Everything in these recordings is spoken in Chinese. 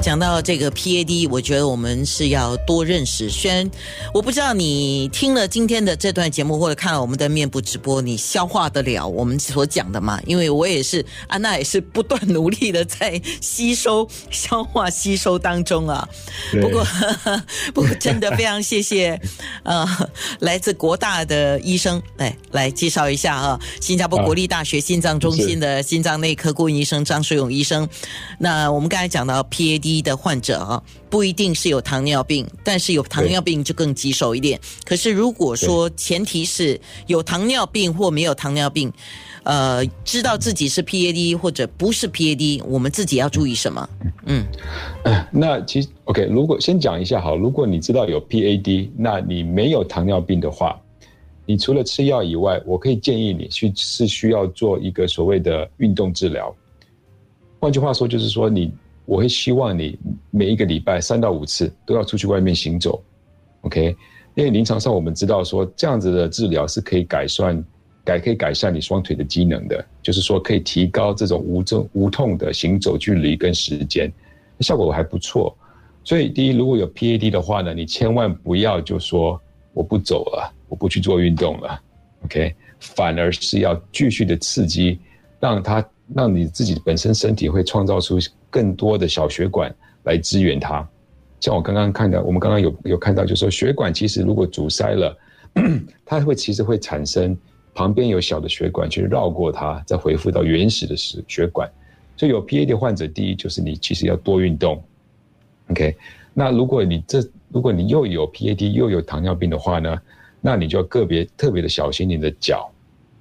讲到这个 PAD，我觉得我们是要多认识。虽然我不知道你听了今天的这段节目，或者看了我们的面部直播，你消化得了我们所讲的吗？因为我也是，安娜也是不断努力的在吸收、消化、吸收当中啊。不过，不过真的非常谢谢，呃，来自国大的医生，来来介绍一下啊，新加坡国立大学心脏中心的心脏内科顾问医生张水勇医生。那我们刚才讲到 PAD。一的患者啊，不一定是有糖尿病，但是有糖尿病就更棘手一点。可是如果说前提是有糖尿病或没有糖尿病，呃，知道自己是 PAD 或者不是 PAD，我们自己要注意什么？嗯，那其实 OK，如果先讲一下好，如果你知道有 PAD，那你没有糖尿病的话，你除了吃药以外，我可以建议你去是需要做一个所谓的运动治疗。换句话说，就是说你。我会希望你每一个礼拜三到五次都要出去外面行走，OK？因为临床上我们知道说这样子的治疗是可以改善改可以改善你双腿的机能的，就是说可以提高这种无症无痛的行走距离跟时间，效果还不错。所以第一，如果有 PAD 的话呢，你千万不要就说我不走了，我不去做运动了，OK？反而是要继续的刺激，让它让你自己本身身体会创造出。更多的小血管来支援它，像我刚刚看到，我们刚刚有有看到，就说血管其实如果阻塞了，它会其实会产生旁边有小的血管去绕过它，再恢复到原始的血血管。所以有 PAD 患者，第一就是你其实要多运动。OK，那如果你这如果你又有 PAD 又有糖尿病的话呢，那你就要个别特别的小心你的脚。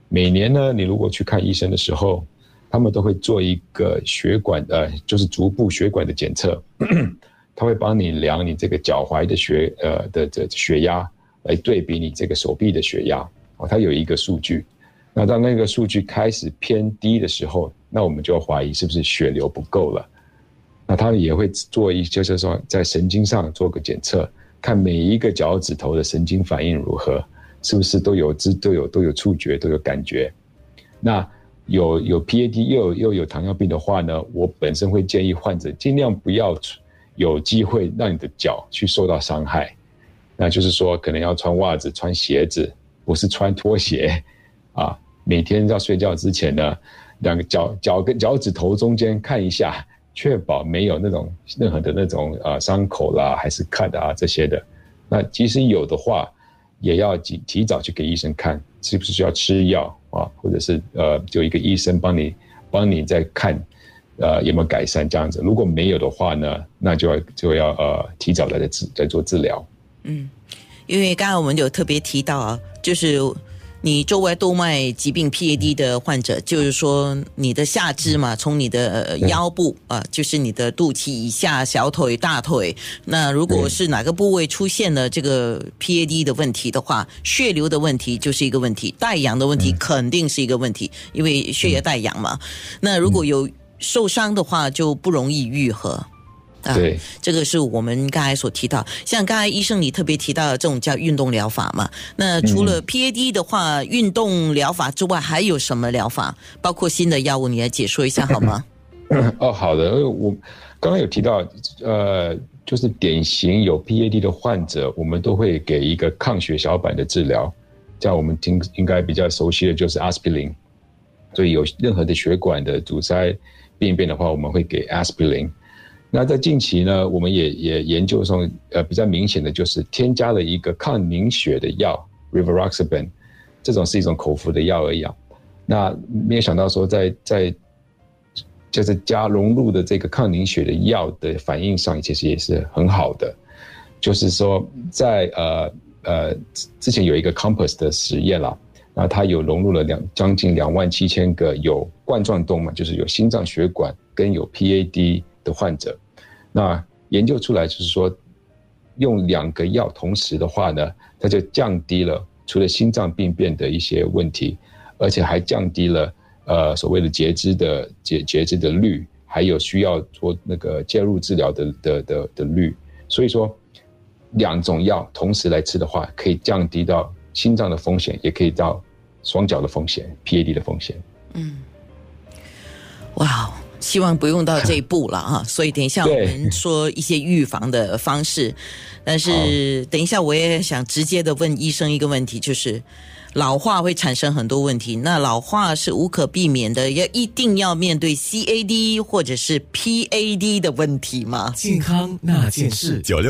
每年呢，你如果去看医生的时候。他们都会做一个血管呃，就是足部血管的检测，他会帮你量你这个脚踝的血呃的的血压，来对比你这个手臂的血压哦，它有一个数据。那当那个数据开始偏低的时候，那我们就要怀疑是不是血流不够了。那他们也会做一就是说在神经上做个检测，看每一个脚趾头的神经反应如何，是不是都有知都有都有触觉都有感觉。那有有 PAD 又又有糖尿病的话呢，我本身会建议患者尽量不要有机会让你的脚去受到伤害，那就是说可能要穿袜子、穿鞋子，不是穿拖鞋啊。每天要睡觉之前呢，两个脚脚跟脚趾头中间看一下，确保没有那种任何的那种呃伤口啦，还是 cut 啊这些的。那即使有的话，也要提提早去给医生看，是不是需要吃药。啊，或者是呃，就一个医生帮你帮你再看，呃，有没有改善这样子。如果没有的话呢，那就要就要呃，提早来治在做治疗。嗯，因为刚才我们有特别提到啊，就是。你周围动脉疾病 PAD 的患者，就是说你的下肢嘛，从你的腰部啊，就是你的肚脐以下、小腿、大腿，那如果是哪个部位出现了这个 PAD 的问题的话，血流的问题就是一个问题，带氧的问题肯定是一个问题，因为血液带氧嘛。那如果有受伤的话，就不容易愈合。对，这个是我们刚才所提到，像刚才医生你特别提到的这种叫运动疗法嘛。那除了 PAD 的话，运动疗法之外，还有什么疗法？包括新的药物，你来解说一下好吗？哦，好的。我刚刚有提到，呃，就是典型有 PAD 的患者，我们都会给一个抗血小板的治疗，像我们听应该比较熟悉的就是阿司匹林。所以有任何的血管的阻塞病变的话，我们会给阿司匹林。那在近期呢，我们也也研究上，呃，比较明显的就是添加了一个抗凝血的药，Rivaroxaban，这种是一种口服的药而已。那没有想到说，在在就是加融入的这个抗凝血的药的反应上，其实也是很好的。就是说，在呃呃之前有一个 Compass 的实验啦，那它有融入了两将近两万七千个有冠状动脉，就是有心脏血管跟有 PAD。的患者，那研究出来就是说，用两个药同时的话呢，它就降低了除了心脏病变的一些问题，而且还降低了呃所谓的截肢的截截肢的率，还有需要做那个介入治疗的的的的率。所以说，两种药同时来吃的话，可以降低到心脏的风险，也可以到双脚的风险，PAD 的风险。嗯，希望不用到这一步了啊。所以等一下我们说一些预防的方式，但是等一下我也想直接的问医生一个问题，就是老化会产生很多问题，那老化是无可避免的，要一定要面对 CAD 或者是 PAD 的问题吗？健康那件事，九六。